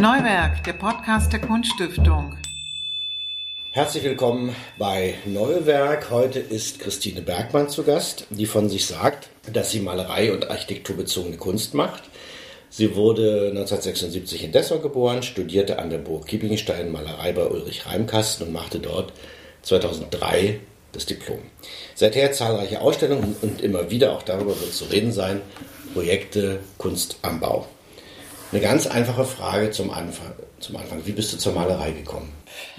Neuwerk, der Podcast der Kunststiftung. Herzlich willkommen bei Neuwerk. Heute ist Christine Bergmann zu Gast, die von sich sagt, dass sie Malerei und architekturbezogene Kunst macht. Sie wurde 1976 in Dessau geboren, studierte an der Burg Kieblingstein Malerei bei Ulrich Reimkasten und machte dort 2003 das Diplom. Seither zahlreiche Ausstellungen und immer wieder, auch darüber wird zu reden sein, Projekte Kunst am Bau. Eine ganz einfache Frage zum Anfang. Zum Anfang. Wie bist du zur Malerei gekommen?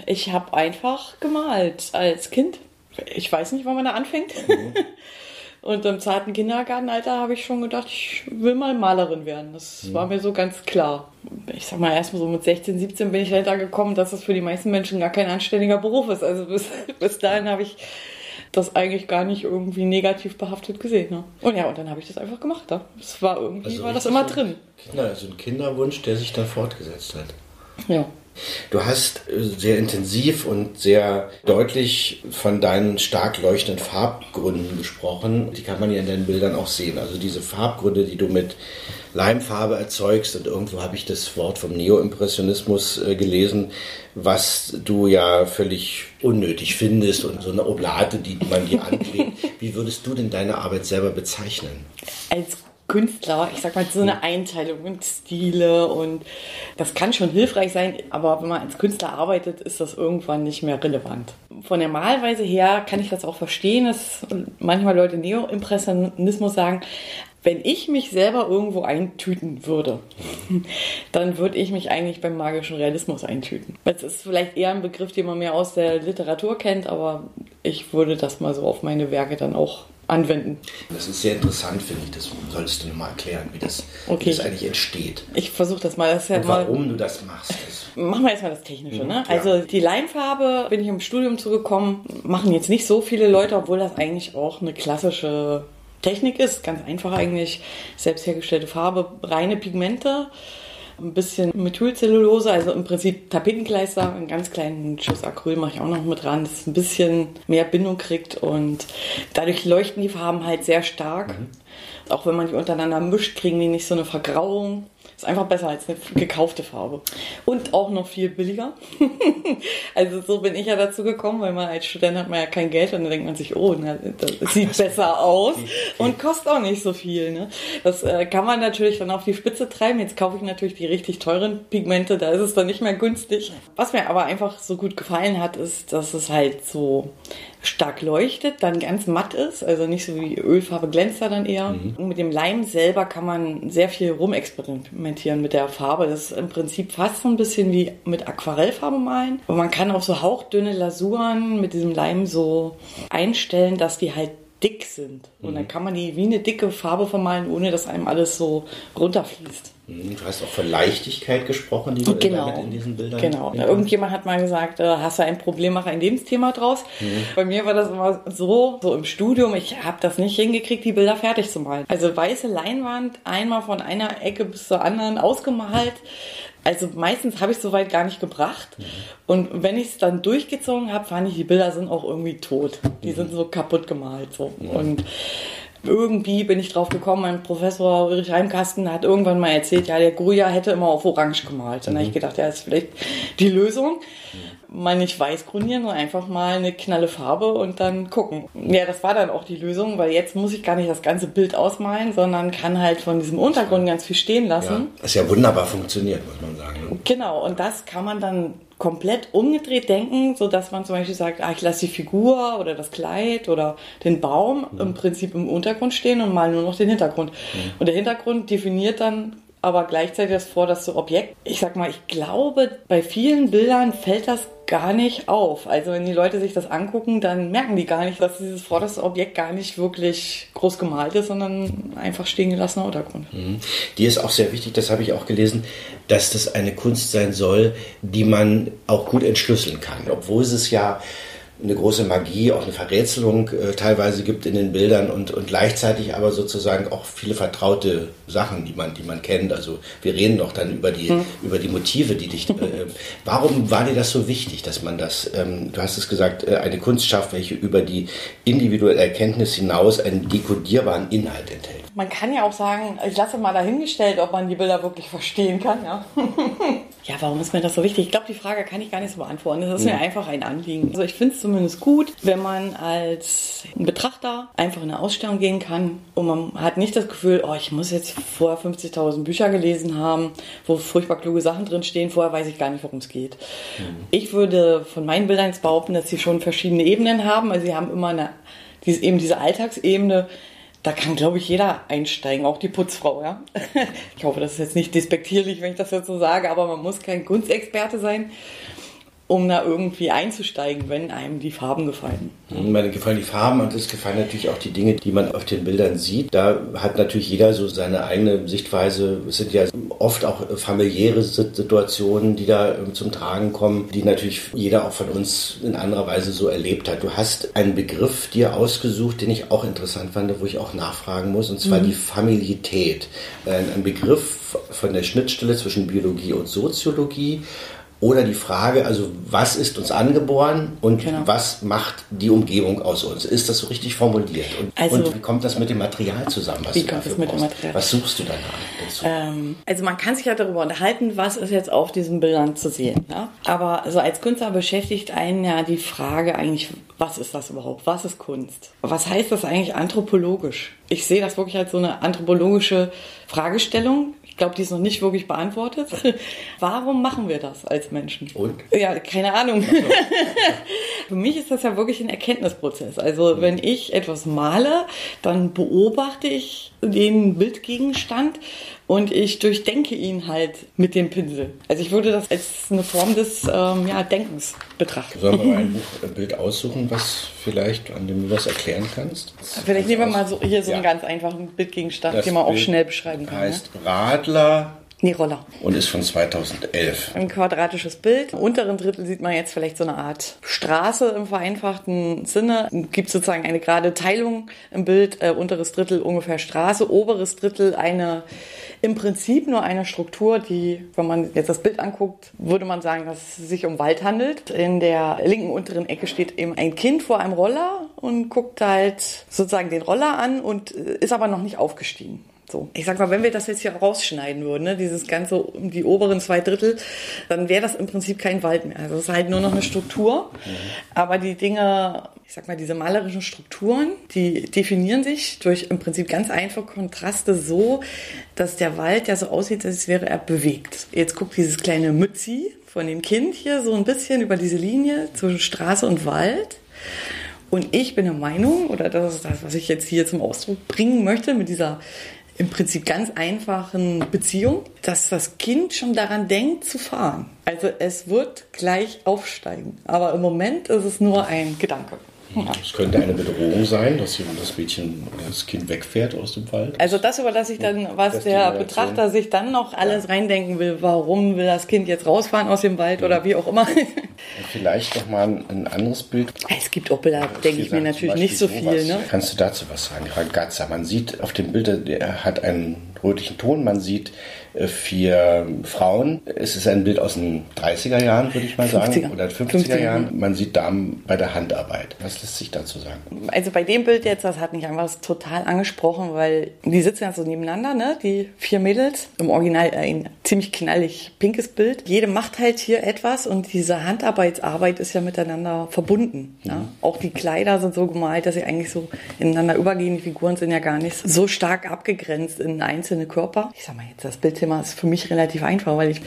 Ich habe einfach gemalt als Kind. Ich weiß nicht, wann man da anfängt. Mhm. Und im zarten Kindergartenalter habe ich schon gedacht, ich will mal Malerin werden. Das mhm. war mir so ganz klar. Ich sag mal, erst mal so mit 16, 17 bin ich dahinter gekommen, dass das für die meisten Menschen gar kein anständiger Beruf ist. Also bis, bis dahin habe ich das eigentlich gar nicht irgendwie negativ behaftet gesehen. Ne? Und ja, und dann habe ich das einfach gemacht. Ne? Das war irgendwie, also war das immer so drin. Kinder, also ein Kinderwunsch, der sich dann fortgesetzt hat. Ja. Du hast äh, sehr intensiv und sehr deutlich von deinen stark leuchtenden Farbgründen gesprochen. Die kann man ja in deinen Bildern auch sehen. Also diese Farbgründe, die du mit Leimfarbe erzeugst. Und irgendwo habe ich das Wort vom Neoimpressionismus äh, gelesen, was du ja völlig unnötig findest und so eine Oblate, die man dir anklebt. Wie würdest du denn deine Arbeit selber bezeichnen? Als Künstler, ich sag mal, so eine Einteilung in Stile und das kann schon hilfreich sein, aber wenn man als Künstler arbeitet, ist das irgendwann nicht mehr relevant. Von der Malweise her kann ich das auch verstehen, dass manchmal Leute Neo-Impressionismus sagen, wenn ich mich selber irgendwo eintüten würde, dann würde ich mich eigentlich beim magischen Realismus eintüten. Das ist vielleicht eher ein Begriff, den man mehr aus der Literatur kennt, aber ich würde das mal so auf meine Werke dann auch anwenden. Das ist sehr interessant, finde ich. Das solltest du nochmal erklären, wie das, okay. wie das eigentlich entsteht. Ich versuche das mal. Das ja Und warum mal, du das machst. Machen wir erstmal das Technische. Mhm, ne? Also die Leimfarbe bin ich im Studium zugekommen. Machen jetzt nicht so viele Leute, obwohl das eigentlich auch eine klassische Technik ist. Ganz einfach eigentlich. Selbst hergestellte Farbe, reine Pigmente ein bisschen Methylcellulose, also im Prinzip Tapetenkleister, einen ganz kleinen Schuss Acryl mache ich auch noch mit dran, dass es ein bisschen mehr Bindung kriegt und dadurch leuchten die Farben halt sehr stark. Mhm. Auch wenn man die untereinander mischt, kriegen die nicht so eine Vergrauung. Ist einfach besser als eine gekaufte Farbe. Und auch noch viel billiger. also so bin ich ja dazu gekommen, weil man als Student hat man ja kein Geld und dann denkt man sich, oh, na, das sieht besser aus und kostet auch nicht so viel. Ne? Das äh, kann man natürlich dann auf die Spitze treiben. Jetzt kaufe ich natürlich die richtig teuren Pigmente, da ist es dann nicht mehr günstig. Was mir aber einfach so gut gefallen hat, ist, dass es halt so stark leuchtet, dann ganz matt ist, also nicht so wie Ölfarbe glänzt da dann eher. Mhm. Und mit dem Leim selber kann man sehr viel rumexperimentieren mit der Farbe. Das ist im Prinzip fast so ein bisschen wie mit Aquarellfarbe malen. Und man kann auch so hauchdünne Lasuren mit diesem Leim so einstellen, dass die halt dick sind. Und mhm. dann kann man die wie eine dicke Farbe vermalen, ohne dass einem alles so runterfließt. Mhm, du hast auch von Leichtigkeit gesprochen, die du genau. in diesen Bildern Genau. Ja. Irgendjemand hat mal gesagt, äh, hast du ein Problem, mach ein Lebensthema draus. Mhm. Bei mir war das immer so, so im Studium, ich habe das nicht hingekriegt, die Bilder fertig zu malen. Also weiße Leinwand, einmal von einer Ecke bis zur anderen ausgemalt. Also meistens habe ich es soweit gar nicht gebracht. Mhm. Und wenn ich es dann durchgezogen habe, fand ich, die Bilder sind auch irgendwie tot. Die mhm. sind so kaputt gemalt. So. Und irgendwie bin ich drauf gekommen, mein Professor Ulrich Heimkasten hat irgendwann mal erzählt, ja, der Goya hätte immer auf Orange gemalt. Dann mhm. habe ich gedacht, ja, das ist vielleicht die Lösung. Mal nicht weiß grundieren, sondern einfach mal eine knalle Farbe und dann gucken. Ja, das war dann auch die Lösung, weil jetzt muss ich gar nicht das ganze Bild ausmalen, sondern kann halt von diesem Untergrund ganz viel stehen lassen. Ja, das ja wunderbar funktioniert, muss man sagen. Ne? Genau, und das kann man dann komplett umgedreht denken, so dass man zum Beispiel sagt, ah, ich lasse die Figur oder das Kleid oder den Baum mhm. im Prinzip im Untergrund stehen und mal nur noch den Hintergrund. Mhm. Und der Hintergrund definiert dann aber gleichzeitig das vorderste Objekt. Ich sag mal, ich glaube, bei vielen Bildern fällt das gar nicht auf. Also wenn die Leute sich das angucken, dann merken die gar nicht, dass dieses vorderste Objekt gar nicht wirklich groß gemalt ist, sondern einfach stehen gelassener Untergrund. Mhm. Die ist auch sehr wichtig, das habe ich auch gelesen, dass das eine Kunst sein soll, die man auch gut entschlüsseln kann. Obwohl es ja eine große Magie, auch eine Verrätselung äh, teilweise gibt in den Bildern und, und gleichzeitig aber sozusagen auch viele vertraute Sachen, die man, die man kennt. Also wir reden doch dann über die, hm. über die Motive, die dich. Äh, warum war dir das so wichtig, dass man das, ähm, du hast es gesagt, äh, eine Kunst schafft, welche über die individuelle Erkenntnis hinaus einen dekodierbaren Inhalt enthält? Man kann ja auch sagen, ich lasse mal dahingestellt, ob man die Bilder wirklich verstehen kann. Ja, ja warum ist mir das so wichtig? Ich glaube, die Frage kann ich gar nicht so beantworten. Das ist mir einfach ein Anliegen. Also ich finde es zumindest gut, wenn man als Betrachter einfach in eine Ausstellung gehen kann und man hat nicht das Gefühl, oh, ich muss jetzt vorher 50.000 Bücher gelesen haben, wo furchtbar kluge Sachen drin stehen. Vorher weiß ich gar nicht, worum es geht. Mhm. Ich würde von meinen Bildern jetzt behaupten, dass sie schon verschiedene Ebenen haben. Also sie haben immer eine, diese, eben diese Alltagsebene, da kann, glaube ich, jeder einsteigen, auch die Putzfrau, ja. Ich hoffe, das ist jetzt nicht despektierlich, wenn ich das jetzt so sage, aber man muss kein Kunstexperte sein um da irgendwie einzusteigen, wenn einem die Farben gefallen. Mir gefallen die Farben und es gefallen natürlich auch die Dinge, die man auf den Bildern sieht. Da hat natürlich jeder so seine eigene Sichtweise. Es sind ja oft auch familiäre Situationen, die da ähm, zum Tragen kommen, die natürlich jeder auch von uns in anderer Weise so erlebt hat. Du hast einen Begriff dir ausgesucht, den ich auch interessant fand, wo ich auch nachfragen muss, und zwar mhm. die Familität. Ein Begriff von der Schnittstelle zwischen Biologie und Soziologie oder die Frage, also was ist uns angeboren und genau. was macht die Umgebung aus uns? Ist das so richtig formuliert? Und, also, und wie kommt das mit dem Material zusammen? wie kommt das mit brauchst? dem Material? Was suchst du danach? Ähm, also man kann sich ja darüber unterhalten, was ist jetzt auf diesen Bildern zu sehen. Ja? Aber also als Künstler beschäftigt einen ja die Frage eigentlich, was ist das überhaupt? Was ist Kunst? Was heißt das eigentlich anthropologisch? Ich sehe das wirklich als so eine anthropologische Fragestellung, ich glaube, die ist noch nicht wirklich beantwortet. Warum machen wir das als Menschen? Und? Ja, keine Ahnung. Für mich ist das ja wirklich ein Erkenntnisprozess. Also wenn ich etwas male, dann beobachte ich den Bildgegenstand und ich durchdenke ihn halt mit dem Pinsel. Also ich würde das als eine Form des ähm, ja, Denkens betrachten. Sollen wir mal ein, ein Bild aussuchen, was vielleicht, an dem du was erklären kannst? Vielleicht nehmen wir mal so hier so ja. einen ganz einfachen Bildgegenstand, das den man Bild auch schnell beschreiben kann. Heißt ne? Radler Nee, Roller. Und ist von 2011. Ein quadratisches Bild. Im unteren Drittel sieht man jetzt vielleicht so eine Art Straße im vereinfachten Sinne. Gibt sozusagen eine gerade Teilung im Bild. Äh, unteres Drittel ungefähr Straße, oberes Drittel eine im Prinzip nur eine Struktur, die, wenn man jetzt das Bild anguckt, würde man sagen, dass es sich um Wald handelt. In der linken unteren Ecke steht eben ein Kind vor einem Roller und guckt halt sozusagen den Roller an und äh, ist aber noch nicht aufgestiegen. So. Ich sag mal, wenn wir das jetzt hier rausschneiden würden, ne, dieses ganze, die oberen zwei Drittel, dann wäre das im Prinzip kein Wald mehr. Also es ist halt nur noch eine Struktur. Aber die Dinge, ich sag mal, diese malerischen Strukturen, die definieren sich durch im Prinzip ganz einfache Kontraste so, dass der Wald ja so aussieht, als wäre er bewegt. Jetzt guckt dieses kleine Mützi von dem Kind hier so ein bisschen über diese Linie zwischen Straße und Wald. Und ich bin der Meinung, oder das ist das, was ich jetzt hier zum Ausdruck bringen möchte, mit dieser im Prinzip ganz einfachen Beziehung, dass das Kind schon daran denkt zu fahren. Also es wird gleich aufsteigen. Aber im Moment ist es nur ein Gedanke. Es könnte eine Bedrohung sein, dass das Mädchen oder das Kind wegfährt aus dem Wald. Also das überlasse ich dann, was der Betrachter sich dann noch alles ja. reindenken will. Warum will das Kind jetzt rausfahren aus dem Wald ja. oder wie auch immer. Und vielleicht noch mal ein anderes Bild. Es gibt auch Bilder, denke ich mir natürlich nicht so viel. Ne? Kannst du dazu was sagen? Ragazza, man sieht auf dem Bild, der hat einen rötlichen Ton. Man sieht äh, vier Frauen. Es ist ein Bild aus den 30er Jahren, würde ich mal sagen, 50er. oder 50er, 50er Jahren. Man sieht Damen bei der Handarbeit. Was lässt sich dazu sagen? Also bei dem Bild jetzt, das hat mich einfach total angesprochen, weil die sitzen ja so nebeneinander, ne? die vier Mädels. Im Original ein ziemlich knallig pinkes Bild. Jede macht halt hier etwas und diese Handarbeitsarbeit ist ja miteinander verbunden. Mhm. Ja? Auch die Kleider sind so gemalt, dass sie eigentlich so ineinander übergehen. Die Figuren sind ja gar nicht so stark abgegrenzt in einzelne Körper. Ich sag mal jetzt, das Bild Thema ist für mich relativ einfach, weil ich,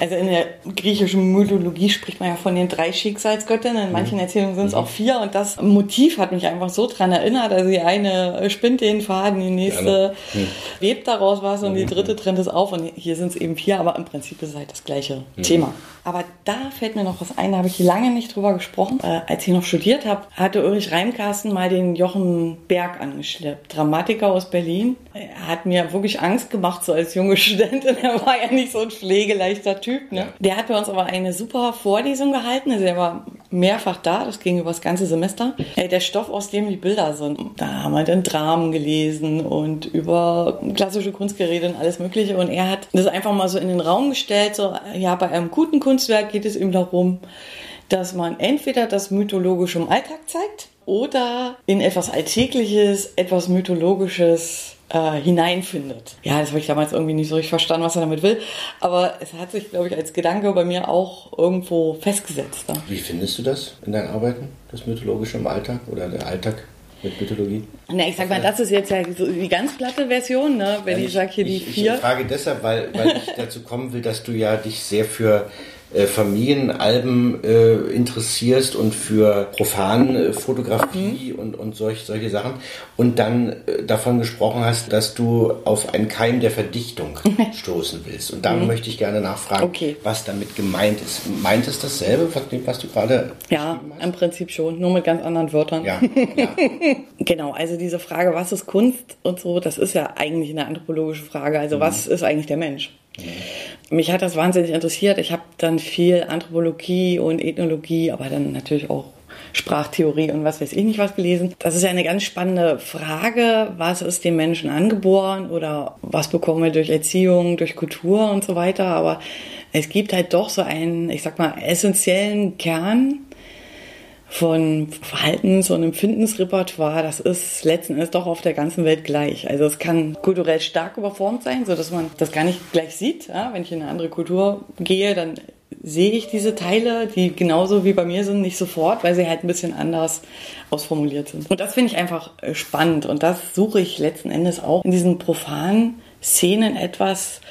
also in der griechischen Mythologie spricht man ja von den drei Schicksalsgöttinnen, in manchen mhm. Erzählungen sind es auch vier und das Motiv hat mich einfach so dran erinnert, also die eine spinnt den Faden, die nächste ja, mhm. webt daraus was und die mhm. dritte trennt es auf und hier sind es eben vier, aber im Prinzip ist es halt das gleiche Thema. Aber da fällt mir noch was ein, da habe ich lange nicht drüber gesprochen. Äh, als ich noch studiert habe, hatte Ulrich Reimkarsten mal den Jochen Berg angeschleppt, Dramatiker aus Berlin. Er hat mir wirklich Angst gemacht, so als junge Studentin. Er war ja nicht so ein pflegeleichter Typ. Ne? Der hat bei uns aber eine super Vorlesung gehalten. Also er war mehrfach da, das ging über das ganze Semester. Der Stoff, aus dem die Bilder sind. Da haben wir dann Dramen gelesen und über klassische Kunst geredet und alles Mögliche. Und er hat das einfach mal so in den Raum gestellt, so, ja, bei einem guten Kunst Kunstwerk geht es ihm darum, dass man entweder das Mythologische im Alltag zeigt oder in etwas Alltägliches, etwas Mythologisches äh, hineinfindet. Ja, das habe ich damals irgendwie nicht so richtig verstanden, was er damit will. Aber es hat sich, glaube ich, als Gedanke bei mir auch irgendwo festgesetzt. Ne? Wie findest du das in deinen Arbeiten, das Mythologische im Alltag oder der Alltag? mit Mythologie? Na, ich sag mal, das ist jetzt ja so die ganz platte Version, ne? wenn ja, ich, ich sage hier die ich, vier. Ich frage deshalb, weil, weil ich dazu kommen will, dass du ja dich sehr für äh, Familienalben äh, interessierst und für profane Fotografie mhm. und, und solch, solche Sachen und dann äh, davon gesprochen hast, dass du auf einen Keim der Verdichtung stoßen willst. Und da mhm. möchte ich gerne nachfragen, okay. was damit gemeint ist. Meint es dasselbe, was, was du gerade Ja, im Prinzip schon, nur mit ganz anderen Wörtern. Ja, ja. genau, also diese Frage, was ist Kunst und so, das ist ja eigentlich eine anthropologische Frage. Also mhm. was ist eigentlich der Mensch? Mich hat das wahnsinnig interessiert. Ich habe dann viel Anthropologie und Ethnologie, aber dann natürlich auch Sprachtheorie und was weiß ich nicht was gelesen. Das ist ja eine ganz spannende Frage. Was ist dem Menschen angeboren oder was bekommen wir durch Erziehung, durch Kultur und so weiter. Aber es gibt halt doch so einen, ich sag mal, essentiellen Kern, von Verhaltens- und Empfindensrepertoire, das ist letzten Endes doch auf der ganzen Welt gleich. Also es kann kulturell stark überformt sein, so dass man das gar nicht gleich sieht. Ja? Wenn ich in eine andere Kultur gehe, dann sehe ich diese Teile, die genauso wie bei mir sind, nicht sofort, weil sie halt ein bisschen anders ausformuliert sind. Und das finde ich einfach äh, spannend und das suche ich letzten Endes auch in diesen profanen Szenen etwas,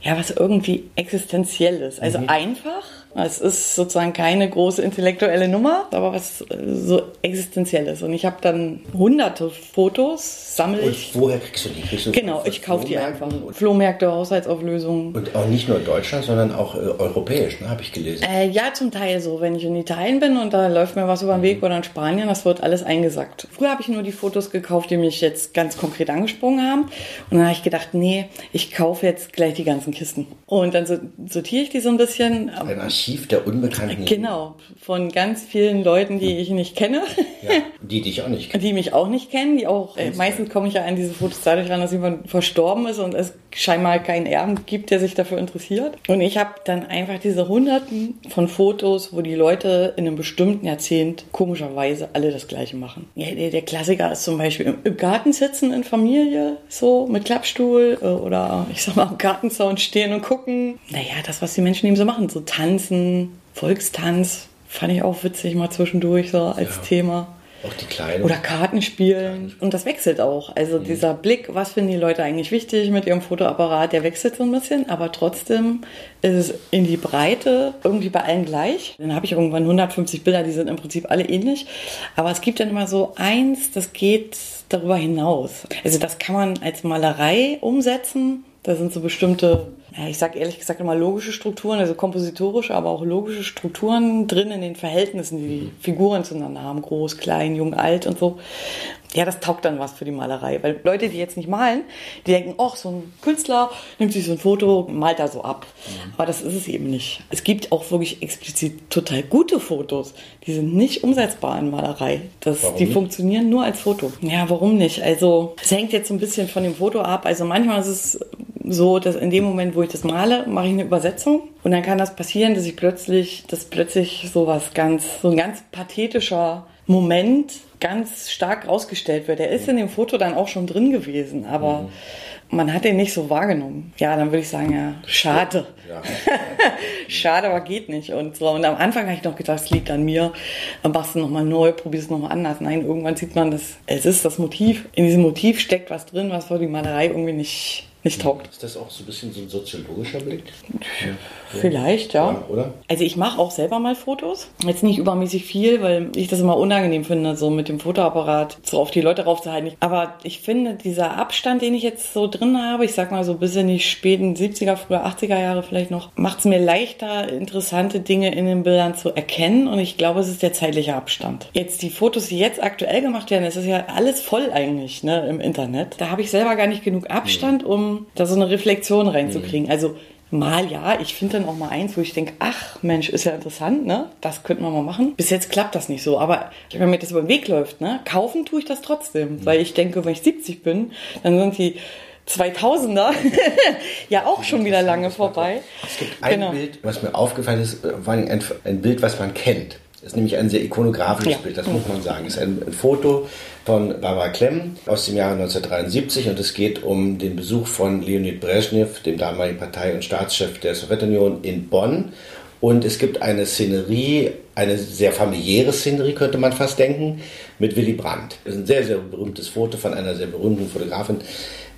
ja, was irgendwie existenziell ist. Also mhm. einfach, es ist sozusagen keine große intellektuelle Nummer, aber was äh, so existenzielles. Und ich habe dann hunderte Fotos, sammle ich. Und woher kriegst du die? Kriegst du genau, ich kaufe die einfach. Flohmärkte, Haushaltsauflösungen. Und auch nicht nur in Deutschland, sondern auch äh, europäisch, ne, habe ich gelesen. Äh, ja, zum Teil so. Wenn ich in Italien bin und da läuft mir was über den Weg mhm. oder in Spanien, das wird alles eingesackt. Früher habe ich nur die Fotos gekauft, die mich jetzt ganz konkret angesprungen haben. Und dann habe ich gedacht, nee, ich kaufe jetzt gleich die ganzen Kisten. Und dann sortiere ich die so ein bisschen. Ein Archiv der Unbekannten. Genau, von ganz vielen Leuten, die ich nicht kenne. Ja, die dich auch nicht kennen. Die mich auch nicht kennen, die auch, äh, meistens komme ich ja an diese Fotos dadurch ran, dass jemand verstorben ist und es scheinbar keinen Erben gibt, der sich dafür interessiert. Und ich habe dann einfach diese Hunderten von Fotos, wo die Leute in einem bestimmten Jahrzehnt komischerweise alle das Gleiche machen. Ja, der, der Klassiker ist zum Beispiel im Garten sitzen in Familie, so mit Klappstuhl äh, oder ich sag mal am Gartenzaun stehen und gucken. Naja, das, was die Menschen eben so machen, so tanzen, Volkstanz fand ich auch witzig mal zwischendurch so als ja. Thema. Auch die Kleinen. Oder Kartenspielen. Und das wechselt auch. Also mhm. dieser Blick, was finden die Leute eigentlich wichtig mit ihrem Fotoapparat, der wechselt so ein bisschen. Aber trotzdem ist es in die Breite irgendwie bei allen gleich. Dann habe ich irgendwann 150 Bilder, die sind im Prinzip alle ähnlich. Aber es gibt dann immer so eins, das geht darüber hinaus. Also das kann man als Malerei umsetzen. Da sind so bestimmte ich sage ehrlich gesagt immer logische Strukturen, also kompositorische, aber auch logische Strukturen drin in den Verhältnissen, die die Figuren zueinander haben, groß, klein, jung, alt und so. Ja, das taugt dann was für die Malerei, weil Leute, die jetzt nicht malen, die denken, ach, so ein Künstler nimmt sich so ein Foto, malt da so ab. Mhm. Aber das ist es eben nicht. Es gibt auch wirklich explizit total gute Fotos, die sind nicht umsetzbar in Malerei. Das, warum die funktionieren nur als Foto. Ja, warum nicht? Also, es hängt jetzt so ein bisschen von dem Foto ab. Also manchmal ist es so, dass in dem Moment, wo ich das male, mache ich eine Übersetzung und dann kann das passieren, dass ich plötzlich, dass plötzlich so was ganz, so ein ganz pathetischer Moment ganz stark rausgestellt wird. Der ist in dem Foto dann auch schon drin gewesen, aber mhm. man hat den nicht so wahrgenommen. Ja, dann würde ich sagen, ja, schade. Ja. schade, aber geht nicht. Und so. Und am Anfang habe ich noch gedacht, es liegt an mir. Dann machst du nochmal neu, probierst es nochmal anders. Nein, irgendwann sieht man, dass es ist das Motiv. In diesem Motiv steckt was drin, was für die Malerei irgendwie nicht nicht taugt. Ist das auch so ein bisschen so ein soziologischer Blick? Vielleicht, ja. ja oder? Also ich mache auch selber mal Fotos. Jetzt nicht übermäßig viel, weil ich das immer unangenehm finde, so mit dem Fotoapparat so auf die Leute raufzuhalten. Aber ich finde, dieser Abstand, den ich jetzt so drin habe, ich sag mal so bis in die späten 70er, früher 80er Jahre vielleicht noch, macht es mir leichter, interessante Dinge in den Bildern zu erkennen. Und ich glaube, es ist der zeitliche Abstand. Jetzt die Fotos, die jetzt aktuell gemacht werden, es ist ja alles voll eigentlich ne, im Internet. Da habe ich selber gar nicht genug Abstand, um da so eine Reflexion reinzukriegen. Mhm. Also mal ja, ich finde dann auch mal eins, wo ich denke, ach Mensch, ist ja interessant, ne? Das könnten wir mal machen. Bis jetzt klappt das nicht so, aber wenn mir das über den Weg läuft, ne? Kaufen tue ich das trotzdem, mhm. weil ich denke, wenn ich 70 bin, dann sind die 2000er ja auch schon wieder lange vorbei. Es gibt ein genau. Bild, was mir aufgefallen ist, äh, vor allem ein, ein Bild, was man kennt ist nämlich ein sehr ikonografisches ja. Bild, das muss man sagen. Es ist ein, ein Foto von Barbara Klemm aus dem Jahre 1973 und es geht um den Besuch von Leonid Brezhnev, dem damaligen Partei- und Staatschef der Sowjetunion in Bonn. Und es gibt eine Szenerie, eine sehr familiäre Szenerie, könnte man fast denken, mit Willy Brandt. Das ist ein sehr, sehr berühmtes Foto von einer sehr berühmten Fotografin,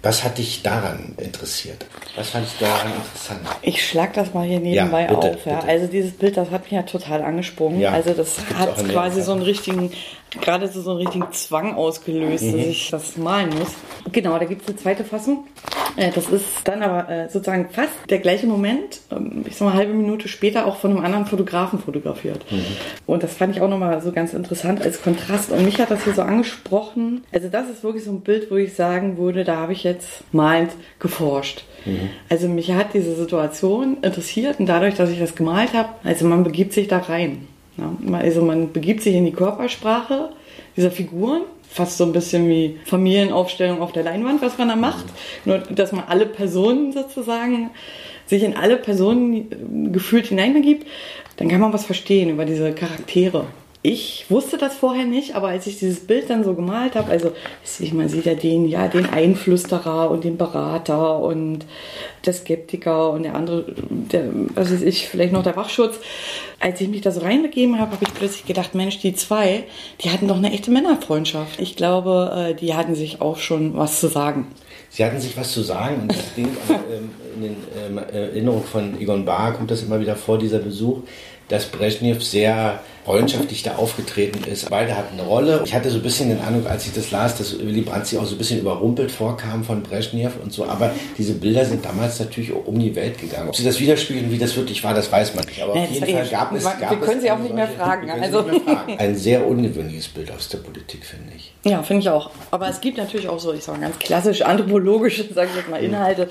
was hat dich daran interessiert? Was fandest du daran interessant? Ich schlag das mal hier nebenbei ja, bitte, auf. Ja. Also dieses Bild, das hat mich ja total angesprungen. Ja, also das hat quasi so einen richtigen, gerade so einen richtigen Zwang ausgelöst, mhm. dass ich das malen muss. Genau, da gibt es eine zweite Fassung. Äh, das ist dann aber äh, sozusagen fast der gleiche Moment, ähm, ich sag mal eine halbe Minute später auch von einem anderen Fotografen fotografiert. Mhm. Und das fand ich auch nochmal so ganz interessant als Kontrast. Und mich hat das hier so angesprochen. Also das ist wirklich so ein Bild, wo ich sagen würde, da habe ich jetzt malend geforscht. Mhm. Also mich hat diese Situation interessiert und dadurch, dass ich das gemalt habe, also man begibt sich da rein. Ja, also man begibt sich in die Körpersprache dieser Figuren fast so ein bisschen wie Familienaufstellung auf der Leinwand, was man da macht. Nur, dass man alle Personen sozusagen, sich in alle Personen gefühlt hineinbegibt, dann kann man was verstehen über diese Charaktere ich wusste das vorher nicht, aber als ich dieses Bild dann so gemalt habe, also man sieht ja den, ja, den Einflüsterer und den Berater und der Skeptiker und der andere, der, was weiß ich, vielleicht noch der Wachschutz. Als ich mich da so reinbegeben habe, habe ich plötzlich gedacht, Mensch, die zwei, die hatten doch eine echte Männerfreundschaft. Ich glaube, äh, die hatten sich auch schon was zu sagen. Sie hatten sich was zu sagen und das Ding ähm, in den ähm, Erinnerungen von Egon Bahr kommt das immer wieder vor, dieser Besuch, dass Brezhnev sehr freundschaftlich da aufgetreten ist. Beide hatten eine Rolle. Ich hatte so ein bisschen den Eindruck, als ich das las, dass Willy Brandt sich auch so ein bisschen überrumpelt vorkam von Brezhnev und so. Aber diese Bilder sind damals natürlich um die Welt gegangen. Ob sie das widerspiegeln, wie das wirklich war, das weiß man nicht. Aber auf jeden Fall gab es. Gab wir können sie auch nicht mehr fragen. Also. Ein sehr ungewöhnliches Bild aus der Politik, finde ich. Ja, finde ich auch. Aber es gibt natürlich auch so, ich sage ganz klassisch anthropologische, sage ich jetzt mal, Inhalte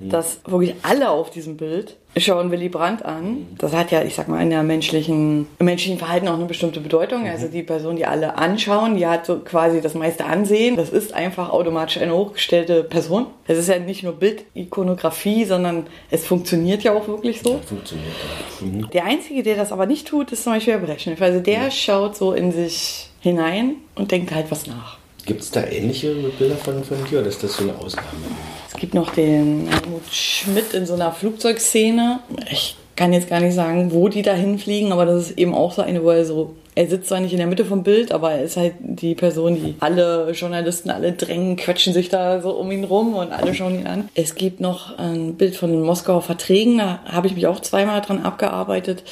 dass wirklich alle auf diesem Bild schauen Willy Brandt an. Das hat ja, ich sag mal, in der menschlichen, im menschlichen Verhalten auch eine bestimmte Bedeutung. Also mhm. die Person, die alle anschauen, die hat so quasi das meiste Ansehen. Das ist einfach automatisch eine hochgestellte Person. Es ist ja nicht nur Bildikonografie, sondern es funktioniert ja auch wirklich so. Ja, funktioniert ja. Mhm. Der Einzige, der das aber nicht tut, ist zum Beispiel Herr Brezhnev. Also der mhm. schaut so in sich hinein und denkt halt was nach. Gibt es da ähnliche Bilder von, von dir oder ist das so eine Ausnahme? Es gibt noch den Helmut Schmidt in so einer Flugzeugszene. Ich kann jetzt gar nicht sagen, wo die da hinfliegen, aber das ist eben auch so eine, wo er so er sitzt zwar nicht in der Mitte vom Bild, aber er ist halt die Person, die alle Journalisten, alle drängen, quetschen sich da so um ihn rum und alle schauen ihn an. Es gibt noch ein Bild von den Moskauer Verträgen, da habe ich mich auch zweimal dran abgearbeitet.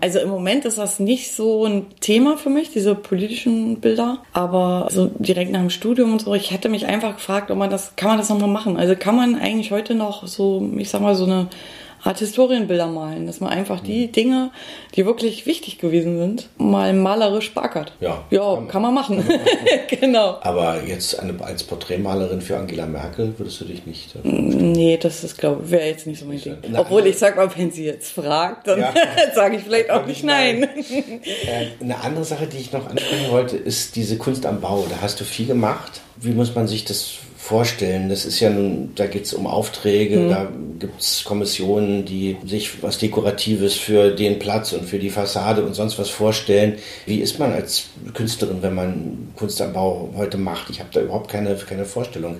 Also im Moment ist das nicht so ein Thema für mich, diese politischen Bilder, aber so direkt nach dem Studium und so, ich hätte mich einfach gefragt, ob man das, kann man das nochmal machen? Also kann man eigentlich heute noch so, ich sag mal, so eine Art Historienbilder malen, dass man einfach die. Dinge, die wirklich wichtig gewesen sind, mal malerisch backert. Ja, ja kann, kann man machen. Kann man machen. genau. Aber jetzt eine, als Porträtmalerin für Angela Merkel würdest du dich nicht. Äh, nee, das ist, glaube wäre jetzt nicht so mein Ding. Obwohl ich sag mal, wenn sie jetzt fragt, dann ja. sage ich vielleicht auch nicht nein. nein. Äh, eine andere Sache, die ich noch ansprechen wollte, ist diese Kunst am Bau. Da hast du viel gemacht. Wie muss man sich das vorstellen. Das ist ja nun, da geht es um Aufträge, mhm. da gibt es Kommissionen, die sich was Dekoratives für den Platz und für die Fassade und sonst was vorstellen. Wie ist man als Künstlerin, wenn man Kunst am Bau heute macht? Ich habe da überhaupt keine, keine Vorstellung.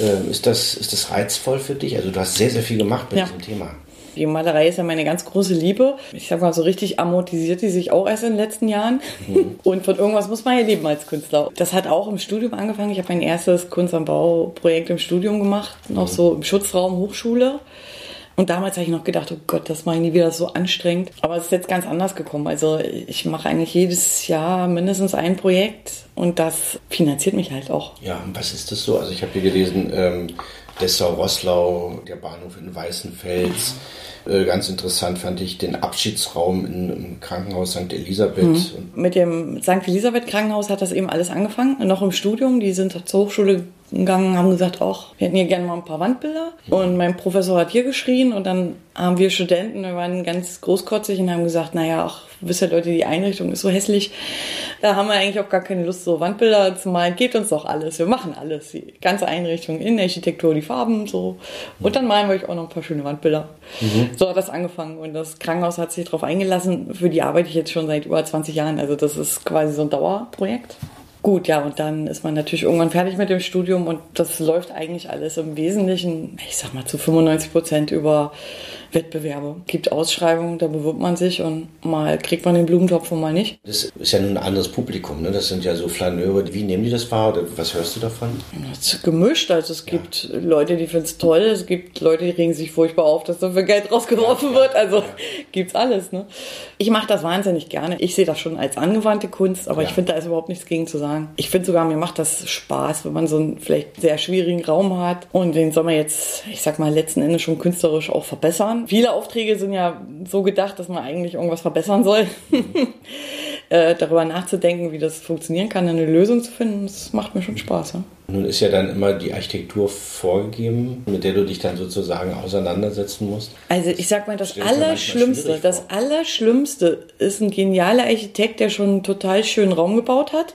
Ähm, ist, das, ist das reizvoll für dich? Also du hast sehr, sehr viel gemacht mit ja. diesem Thema. Die Malerei ist ja meine ganz große Liebe. Ich sag mal, so richtig amortisiert die sich auch erst in den letzten Jahren. Mhm. Und von irgendwas muss man ja leben als Künstler. Das hat auch im Studium angefangen. Ich habe mein erstes Kunst am Bau-Projekt im Studium gemacht, noch mhm. so im Schutzraum Hochschule. Und damals habe ich noch gedacht, oh Gott, das mache ich nie wieder so anstrengend. Aber es ist jetzt ganz anders gekommen. Also ich mache eigentlich jedes Jahr mindestens ein Projekt und das finanziert mich halt auch. Ja, und was ist das so? Also ich habe hier gelesen, ähm, Dessau-Rosslau, der Bahnhof in Weißenfels. Äh, ganz interessant fand ich den Abschiedsraum im Krankenhaus St. Elisabeth. Mhm. Mit dem St. Elisabeth Krankenhaus hat das eben alles angefangen, noch im Studium. Die sind zur Hochschule gegangen, haben gesagt, ach, wir hätten hier gerne mal ein paar Wandbilder. Und mein Professor hat hier geschrien und dann haben wir Studenten, wir waren ganz großkotzig und haben gesagt, naja, ach, wisst ihr Leute, die Einrichtung ist so hässlich. Da haben wir eigentlich auch gar keine Lust, so Wandbilder zu malen. Gebt uns doch alles. Wir machen alles. Die ganze Einrichtung, in Architektur, die Farben, so. Und dann malen wir euch auch noch ein paar schöne Wandbilder. Mhm. So hat das angefangen. Und das Krankenhaus hat sich darauf eingelassen. Für die arbeite ich jetzt schon seit über 20 Jahren. Also das ist quasi so ein Dauerprojekt. Gut, ja, und dann ist man natürlich irgendwann fertig mit dem Studium und das läuft eigentlich alles im Wesentlichen, ich sag mal zu 95 Prozent über Wettbewerbe. Gibt Ausschreibungen, da bewirbt man sich und mal kriegt man den Blumentopf und mal nicht. Das ist ja nun ein anderes Publikum, ne? Das sind ja so Flaneure. Wie nehmen die das wahr oder was hörst du davon? Das ist gemischt. Also es gibt ja. Leute, die finden es toll, es gibt Leute, die regen sich furchtbar auf, dass so viel Geld rausgeworfen ja, wird. Also gibt's alles, ne? Ich mache das wahnsinnig gerne. Ich sehe das schon als angewandte Kunst, aber ich finde, da ist überhaupt nichts gegen zu sagen. Ich finde sogar, mir macht das Spaß, wenn man so einen vielleicht sehr schwierigen Raum hat und den soll man jetzt, ich sag mal, letzten Endes schon künstlerisch auch verbessern Viele Aufträge sind ja so gedacht, dass man eigentlich irgendwas verbessern soll. äh, darüber nachzudenken, wie das funktionieren kann, eine Lösung zu finden, das macht mir schon Spaß. Ja? Nun ist ja dann immer die Architektur vorgegeben, mit der du dich dann sozusagen auseinandersetzen musst. Also ich sag mal, das Allerschlimmste, das Allerschlimmste ist ein genialer Architekt, der schon einen total schönen Raum gebaut hat.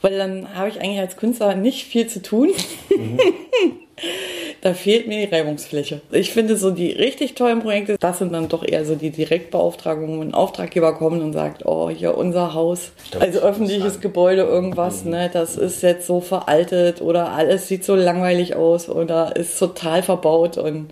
Weil dann habe ich eigentlich als Künstler nicht viel zu tun. Mhm. da fehlt mir die Reibungsfläche. Ich finde so die richtig tollen Projekte, das sind dann doch eher so die Direktbeauftragungen, wo ein Auftraggeber kommt und sagt, oh, hier unser Haus, glaub, also öffentliches Gebäude, irgendwas, mhm. ne, das ist jetzt so veraltet oder alles sieht so langweilig aus oder ist total verbaut und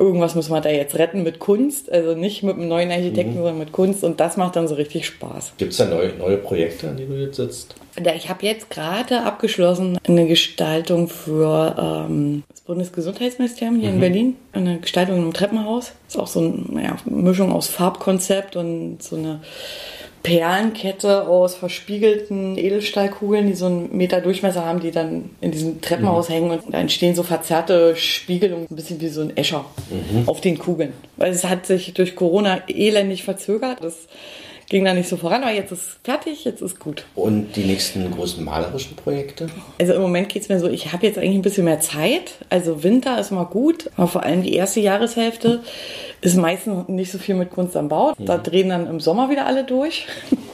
irgendwas muss man da jetzt retten mit Kunst, also nicht mit einem neuen Architekten, mhm. sondern mit Kunst und das macht dann so richtig Spaß. Gibt es da neue, neue Projekte, an denen du jetzt sitzt? Ich habe jetzt gerade abgeschlossen eine Gestaltung für ähm, das Bundesgesundheitsministerium hier mhm. in Berlin, eine Gestaltung im Treppenhaus. Das ist auch so eine ja, Mischung aus Farbkonzept und so eine Perlenkette aus verspiegelten Edelstahlkugeln, die so einen Meter Durchmesser haben, die dann in diesem Treppenhaus mhm. hängen und da entstehen so verzerrte Spiegelungen, ein bisschen wie so ein Escher mhm. auf den Kugeln. Weil es hat sich durch Corona elendig verzögert. Das ging da nicht so voran, aber jetzt ist fertig, jetzt ist gut. Und die nächsten großen malerischen Projekte? Also im Moment geht es mir so, ich habe jetzt eigentlich ein bisschen mehr Zeit. Also Winter ist mal gut, aber vor allem die erste Jahreshälfte ist meistens nicht so viel mit Kunst am Bau. Da mhm. drehen dann im Sommer wieder alle durch.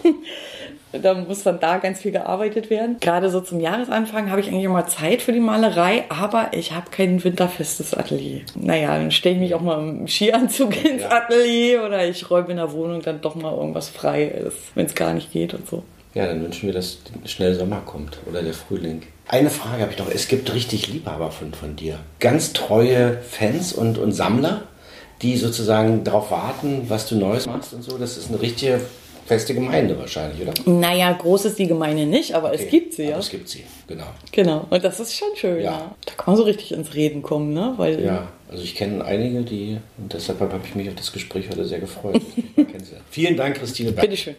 da muss dann da ganz viel gearbeitet werden. Gerade so zum Jahresanfang habe ich eigentlich immer Zeit für die Malerei, aber ich habe kein winterfestes Atelier. Naja, dann stelle ich mich auch mal im Skianzug ins. Atelier oder ich räume in der Wohnung dann doch mal irgendwas frei, wenn es gar nicht geht und so. Ja, dann wünschen wir, dass schnell Sommer kommt oder der Frühling. Eine Frage habe ich noch. Es gibt richtig Liebhaber von, von dir. Ganz treue Fans und, und Sammler, die sozusagen darauf warten, was du Neues machst und so. Das ist eine richtige feste Gemeinde wahrscheinlich, oder? Naja, groß ist die Gemeinde nicht, aber okay. es gibt sie, ja. es gibt sie, genau. Genau, und das ist schon schön, ja. ja. Da kann man so richtig ins Reden kommen, ne? Weil, ja, also ich kenne einige, die, und deshalb habe ich mich auf das Gespräch heute sehr gefreut. Vielen Dank, Christine. Bitteschön.